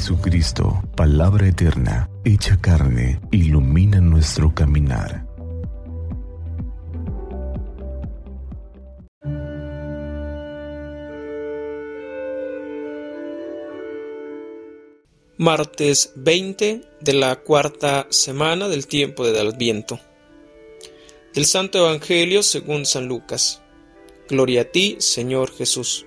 Jesucristo, palabra eterna, hecha carne, ilumina nuestro caminar. Martes 20 de la cuarta semana del tiempo del Adviento. Del Santo Evangelio según San Lucas. Gloria a ti, Señor Jesús.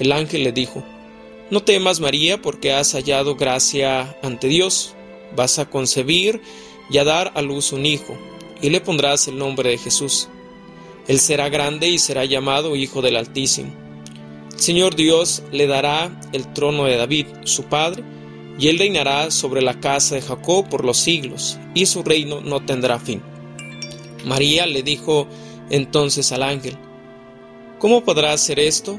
El ángel le dijo, No temas María, porque has hallado gracia ante Dios. Vas a concebir y a dar a luz un hijo, y le pondrás el nombre de Jesús. Él será grande y será llamado Hijo del Altísimo. El Señor Dios le dará el trono de David, su padre, y él reinará sobre la casa de Jacob por los siglos, y su reino no tendrá fin. María le dijo entonces al ángel, ¿Cómo podrá hacer esto,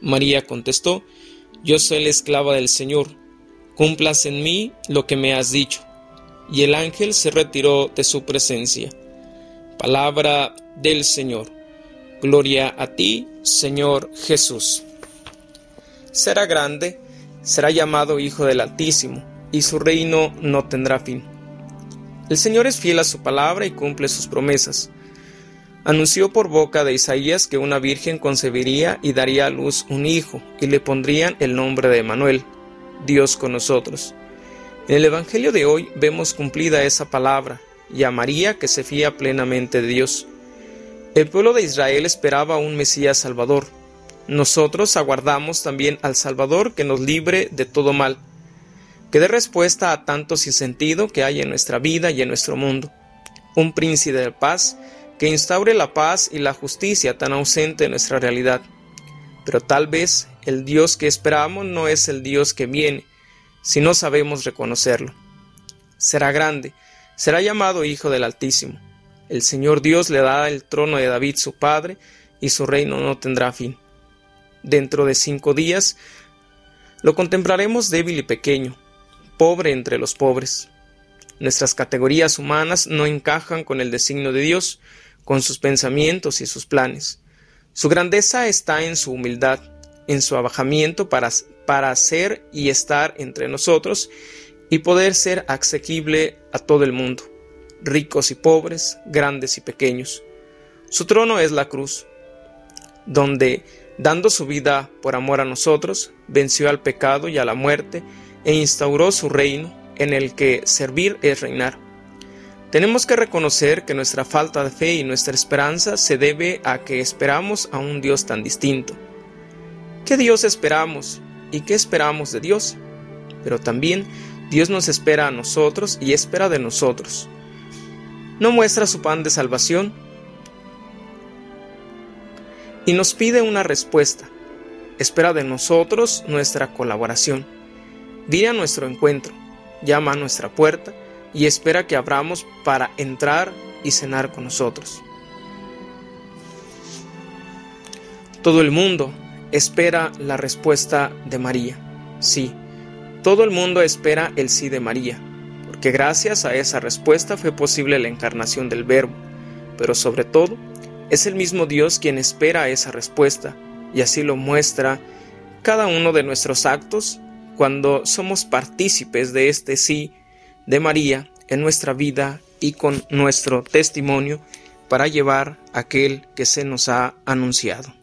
María contestó, Yo soy la esclava del Señor, cumplas en mí lo que me has dicho. Y el ángel se retiró de su presencia. Palabra del Señor. Gloria a ti, Señor Jesús. Será grande, será llamado Hijo del Altísimo y su reino no tendrá fin. El Señor es fiel a su palabra y cumple sus promesas. Anunció por boca de Isaías que una virgen concebiría y daría a luz un hijo, y le pondrían el nombre de Emanuel, Dios con nosotros. En el Evangelio de hoy vemos cumplida esa palabra, y a María que se fía plenamente de Dios. El pueblo de Israel esperaba un Mesías Salvador. Nosotros aguardamos también al Salvador que nos libre de todo mal que dé respuesta a tanto sinsentido que hay en nuestra vida y en nuestro mundo. Un príncipe de paz que instaure la paz y la justicia tan ausente en nuestra realidad. Pero tal vez el Dios que esperamos no es el Dios que viene, si no sabemos reconocerlo. Será grande, será llamado Hijo del Altísimo. El Señor Dios le da el trono de David su padre, y su reino no tendrá fin. Dentro de cinco días lo contemplaremos débil y pequeño, pobre entre los pobres. Nuestras categorías humanas no encajan con el designio de Dios, con sus pensamientos y sus planes. Su grandeza está en su humildad, en su abajamiento para, para ser y estar entre nosotros y poder ser asequible a todo el mundo, ricos y pobres, grandes y pequeños. Su trono es la cruz, donde, dando su vida por amor a nosotros, venció al pecado y a la muerte, e instauró su reino en el que servir es reinar. Tenemos que reconocer que nuestra falta de fe y nuestra esperanza se debe a que esperamos a un Dios tan distinto. ¿Qué Dios esperamos y qué esperamos de Dios? Pero también Dios nos espera a nosotros y espera de nosotros. No muestra su pan de salvación y nos pide una respuesta. Espera de nosotros nuestra colaboración. Viene a nuestro encuentro, llama a nuestra puerta y espera que abramos para entrar y cenar con nosotros. Todo el mundo espera la respuesta de María. Sí, todo el mundo espera el sí de María, porque gracias a esa respuesta fue posible la encarnación del Verbo, pero sobre todo es el mismo Dios quien espera esa respuesta, y así lo muestra cada uno de nuestros actos cuando somos partícipes de este sí de María en nuestra vida y con nuestro testimonio para llevar aquel que se nos ha anunciado.